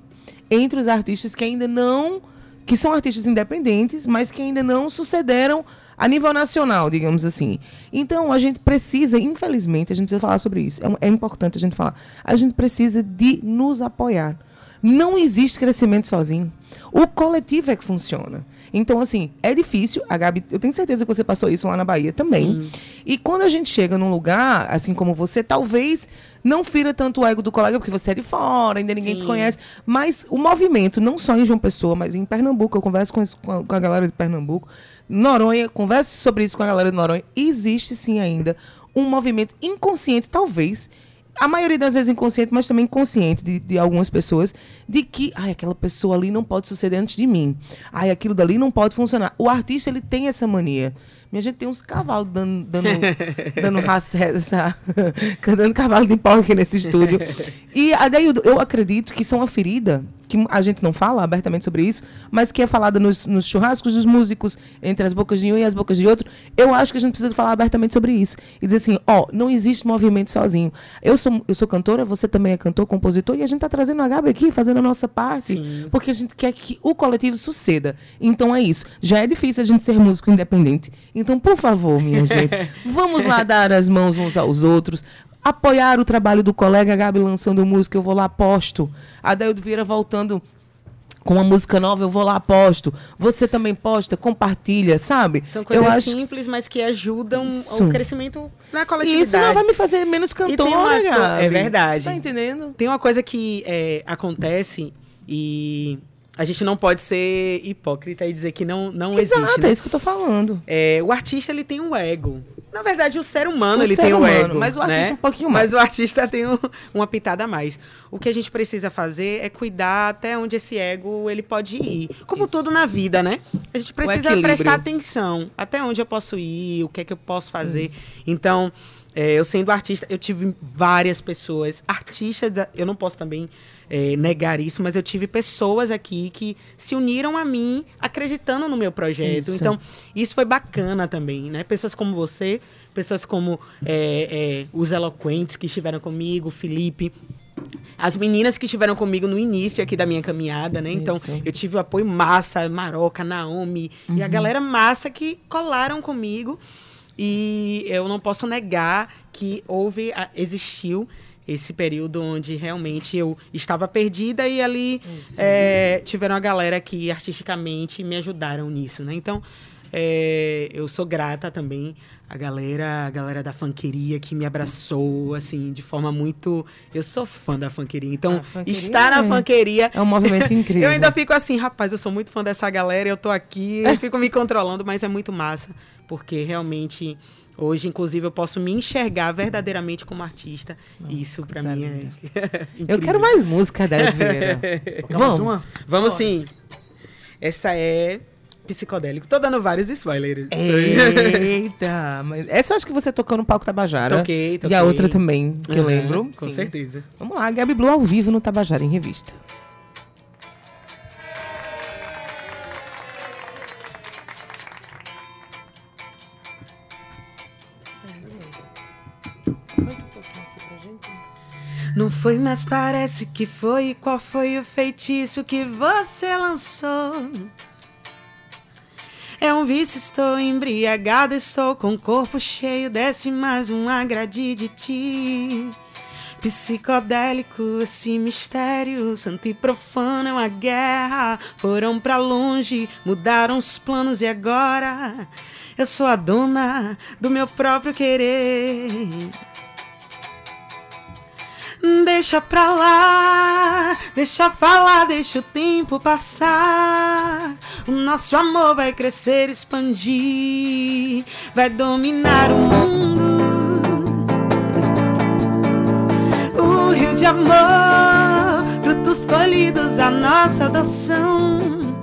entre os artistas que ainda não que são artistas independentes, mas que ainda não sucederam a nível nacional, digamos assim. Então, a gente precisa, infelizmente, a gente precisa falar sobre isso. É, é importante a gente falar. A gente precisa de nos apoiar. Não existe crescimento sozinho. O coletivo é que funciona. Então, assim, é difícil. A Gabi, eu tenho certeza que você passou isso lá na Bahia também. E quando a gente chega num lugar, assim como você, talvez não fira tanto o ego do colega, porque você é de fora, ainda ninguém te Sim. conhece. Mas o movimento, não só em João Pessoa, mas em Pernambuco, eu converso com, com a galera de Pernambuco, Noronha, converso sobre isso com a galera de Noronha. Existe sim ainda um movimento inconsciente, talvez. A maioria das vezes inconsciente, mas também consciente de, de algumas pessoas, de que ai, aquela pessoa ali não pode suceder antes de mim. Ai, aquilo dali não pode funcionar. O artista ele tem essa mania. Minha gente tem uns cavalos dando, dando, (laughs) dando raça, essa, dando cavalo de pau aqui nesse estúdio. E Adeildo, eu acredito que são uma ferida, que a gente não fala abertamente sobre isso, mas que é falada nos, nos churrascos dos músicos, entre as bocas de um e as bocas de outro. Eu acho que a gente precisa falar abertamente sobre isso. E dizer assim, ó, não existe movimento sozinho. Eu sou, eu sou cantora, você também é cantor, compositor, e a gente está trazendo a Gabi aqui, fazendo a nossa parte, porque a gente quer que o coletivo suceda. Então é isso. Já é difícil a gente ser músico independente. Então, por favor, minha (laughs) gente, vamos lá dar as mãos uns aos outros. Apoiar o trabalho do colega Gabi lançando música, eu vou lá, posto. Adeildo Vieira voltando com uma música nova, eu vou lá, posto. Você também posta, compartilha, sabe? São coisas eu acho simples, mas que ajudam Isso. o crescimento na coletividade. isso não vai me fazer menos uma cantora, co- Gabi. é verdade. Tá entendendo? Tem uma coisa que é, acontece e a gente não pode ser hipócrita e dizer que não, não Exato, existe. é né? isso que eu tô falando. É, o artista ele tem um ego. Na verdade, o ser humano O ele ser tem um ego. mas o artista né? um pouquinho mais. Mas o artista tem um- uma pitada a mais. O que a gente precisa fazer é cuidar até onde esse ego ele pode ir. Como Isso. tudo na vida, né? A gente precisa prestar atenção. Até onde eu posso ir, o que é que eu posso fazer. Então, é, eu sendo artista, eu tive várias pessoas. Artistas, da- eu não posso também é, negar isso, mas eu tive pessoas aqui que se uniram a mim acreditando no meu projeto. Isso. Então, isso foi bacana também, né? Pessoas como você, pessoas como é, é, os eloquentes que estiveram comigo, Felipe. As meninas que estiveram comigo no início aqui da minha caminhada, né? Então, Isso. eu tive o apoio massa, Maroca, Naomi, e a galera massa que colaram comigo. E eu não posso negar que houve, existiu esse período onde realmente eu estava perdida e ali é, tiveram a galera que artisticamente me ajudaram nisso, né? Então, é, eu sou grata também à galera, a galera da funkeria que me abraçou, assim, de forma muito... Eu sou fã da funkeria, então funkeria estar na é- funkeria... É um movimento (laughs) incrível. Eu ainda fico assim, rapaz, eu sou muito fã dessa galera, eu tô aqui, eu fico me controlando, mas é muito massa, porque realmente hoje, inclusive, eu posso me enxergar verdadeiramente como artista. e isso pra coisa mim é (laughs) Eu quero mais música, Vieira. Tocamos (laughs) Vamos. uma? Vamos sim. Essa é psicodélico. Tô dando vários spoilers. Eita, mas essa eu acho que você tocou no palco Tabajara. Toquei, E toquei. a outra também, que eu Aham, lembro. Com sim. certeza. Vamos lá, Gabi Blue ao vivo no Tabajara em Revista. Não foi, mas parece que foi. Qual foi o feitiço que você lançou? É um vício, estou embriagada, estou com o corpo cheio. Desce mais um agrade de ti. Psicodélico, esse mistério, santo e profano é uma guerra. Foram pra longe, mudaram os planos e agora eu sou a dona do meu próprio querer. Deixa pra lá, deixa falar, deixa o tempo passar. O nosso amor vai crescer, expandir, vai dominar o mundo. O rio de amor, frutos colhidos, a nossa adoção.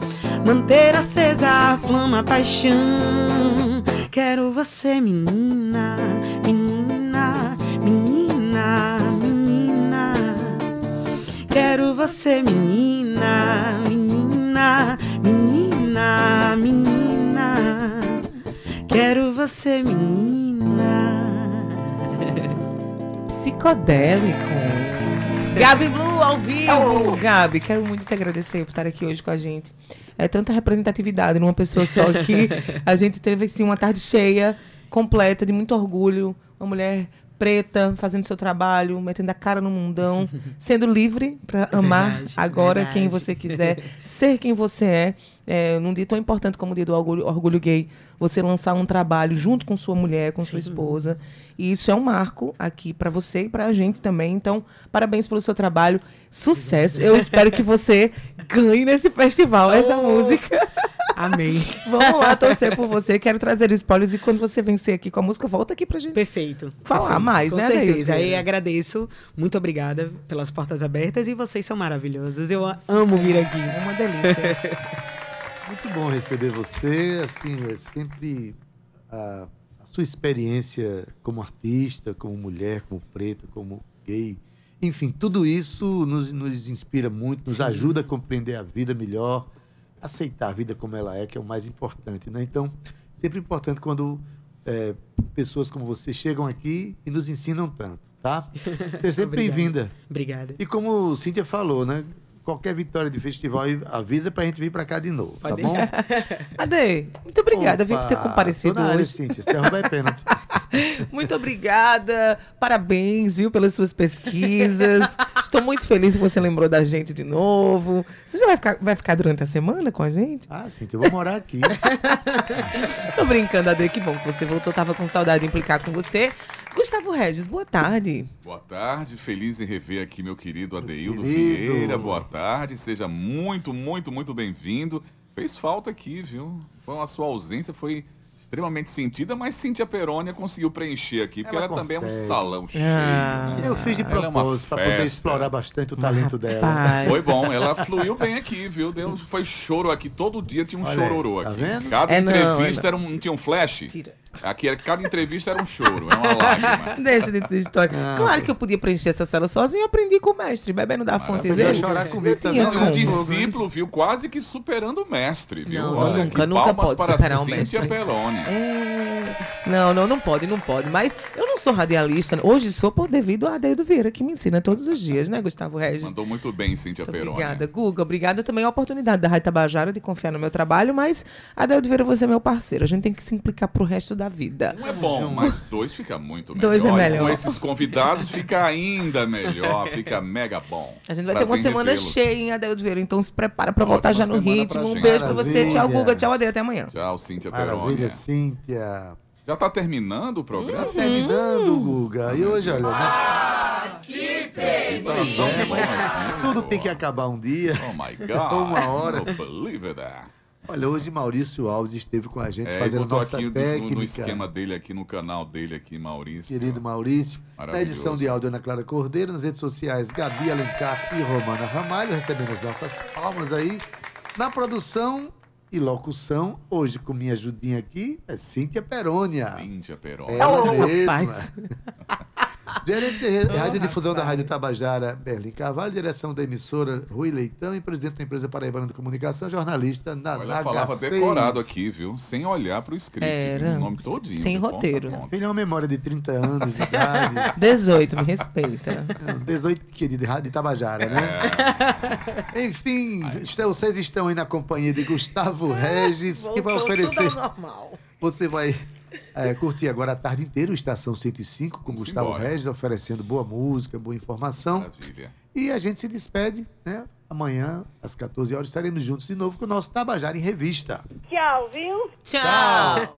Manter acesa a flama, a paixão. Quero você, menina, menina, Quero você, menina, menina, menina, menina. Quero você, menina. (laughs) Psicodélico. Gabi Blue ao vivo. Gabi, quero muito te agradecer por estar aqui hoje com a gente. É tanta representatividade numa pessoa só que (laughs) a gente teve assim, uma tarde cheia, completa, de muito orgulho. Uma mulher preta, fazendo seu trabalho, metendo a cara no mundão, (laughs) sendo livre para amar Verdade, agora verdade. quem você quiser, ser quem você é. É. Num dia tão importante como o dia do orgulho, orgulho gay, você lançar um trabalho junto com sua mulher, com sua esposa. E isso é um marco aqui para você e para a gente também. Então, parabéns pelo seu trabalho. Sucesso. Eu espero que você ganhe nesse festival essa música. Amém. (laughs) Vamos lá torcer por você. Quero trazer spoilers e quando você vencer aqui com a música, volta aqui pra gente. Perfeito. Falar perfeito. mais, Com né, certeza. Adeildo? Aí agradeço. Muito obrigada pelas portas abertas e vocês são maravilhosos. Eu amo vir aqui. É uma delícia. (laughs) Muito bom receber você. Assim, é sempre a, a sua experiência como artista, como mulher, como preta, como gay. Enfim, tudo isso nos, nos inspira muito, nos ajuda a compreender a vida melhor, aceitar a vida como ela é, que é o mais importante. Né? Então, sempre importante quando é, pessoas como você chegam aqui e nos ensinam tanto, tá? (laughs) Seja sempre bem-vinda. Obrigada. E como Cíntia falou, né? Qualquer vitória de festival, avisa pra gente vir pra cá de novo, Pode tá bom? (laughs) Ade, muito obrigada, viu, por ter Opa, comparecido na área, hoje. Cíntia, se derrubar é pênalti. (laughs) Muito obrigada. Parabéns, viu, pelas suas pesquisas. Estou muito feliz que você lembrou da gente de novo. Você já vai ficar, vai ficar durante a semana com a gente? Ah, Cíntia, eu vou morar aqui. (laughs) Tô brincando, Ade, que bom que você voltou. Tava com saudade de implicar com você. Gustavo Regis, boa tarde. Boa tarde, feliz em rever aqui meu querido Adeildo Querido. Vieira. Boa tarde, seja muito, muito, muito bem-vindo. Fez falta aqui, viu? Foi a sua ausência foi extremamente sentida, mas Cíntia Perônia conseguiu preencher aqui, porque Ela ela, também é um salão cheio. Ah. né? Eu fiz de é propósito pra poder festa. explorar bastante o talento dela. Rapaz. Foi bom, ela fluiu bem aqui, viu? Deu, foi choro aqui, todo dia tinha um Olha chororô tá aqui. vendo? Cada É, não, entrevista é era um, não tinha um flash. Tira. Aqui, cada entrevista era um choro, é uma lágrima. (laughs) Deixa de história. Ah, claro que eu podia preencher essa sela sozinho e aprendi com o mestre, bebendo da fonte dele. chorar comigo também. né? E o como. discípulo, viu, quase que superando o mestre, viu? Não, Olha, nunca, nunca palmas pode para superar o Cíntia mestre. Perônia. É... Não, não, não pode, não pode. Mas eu não sou radialista. Hoje sou por devido a Adeildo Vieira, que me ensina todos os dias, né, Gustavo Regis? Mandou muito bem, Cíntia Perônia. obrigada, Guga. Obrigada também a oportunidade da Rádio Tabajara de confiar no meu trabalho, mas Adeildo Vieira, você é meu parceiro. A gente tem que se implicar pro resto da vida. Um é bom, mas dois fica muito melhor. Dois é melhor. Com esses convidados fica ainda melhor, fica mega bom. A gente vai ter uma Prazer em semana cheia, hein, Adeildo Vieira? Então se prepara pra Ótima voltar já no ritmo. Um beijo pra você. Tchau, Maravilha. Guga. Tchau, Ade. Até amanhã. Tchau, Cíntia Maravilha, Perônia. Cíntia. Já tá terminando o programa? Tá terminando, Guga. E hoje, olha? Tá tão bom aqui. tudo tem que acabar um dia. Oh my (laughs) God. Uma hora. Don't believe that. Olha, hoje Maurício Alves esteve com a gente É, fazendo nossa aqui no, técnica. no esquema dele aqui, no canal dele aqui, Maurício. Querido Maurício. Na edição de áudio, Ana Clara Cordeiro. Nas redes sociais, Gabi Alencar e Romana Ramalho. Recebendo as nossas palmas aí. Na produção, e locução, hoje com minha ajudinha aqui, é Cíntia Perônia. Cíntia Perón. Ela mesma. (laughs) Gerente de Rádio Difusão da Rádio Tabajara, Berlim Carvalho, direção da emissora Rui Leitão e presidente da empresa Paraibana de Comunicação, jornalista na Olha, falava H6. decorado aqui, viu? Sem olhar pro script. Era. viu? O nome todinho. Sem ponta roteiro. ponta. Filho é uma memória de 30 anos de (laughs) idade. 18, me respeita. Não, 18 que de Rádio Tabajara, né? É. Enfim, estão- vocês estão aí na companhia de Gustavo Regis, que vai oferecer. tudo ao normal. Você vai é, curtir agora a tarde inteira o Estação 105 com Vamos Gustavo embora. Regis, oferecendo boa música, boa informação. Maravilha. E a gente se despede, né? Amanhã, às 14 horas, estaremos juntos de novo com o nosso Tabajara em Revista. Tchau, viu? Tchau.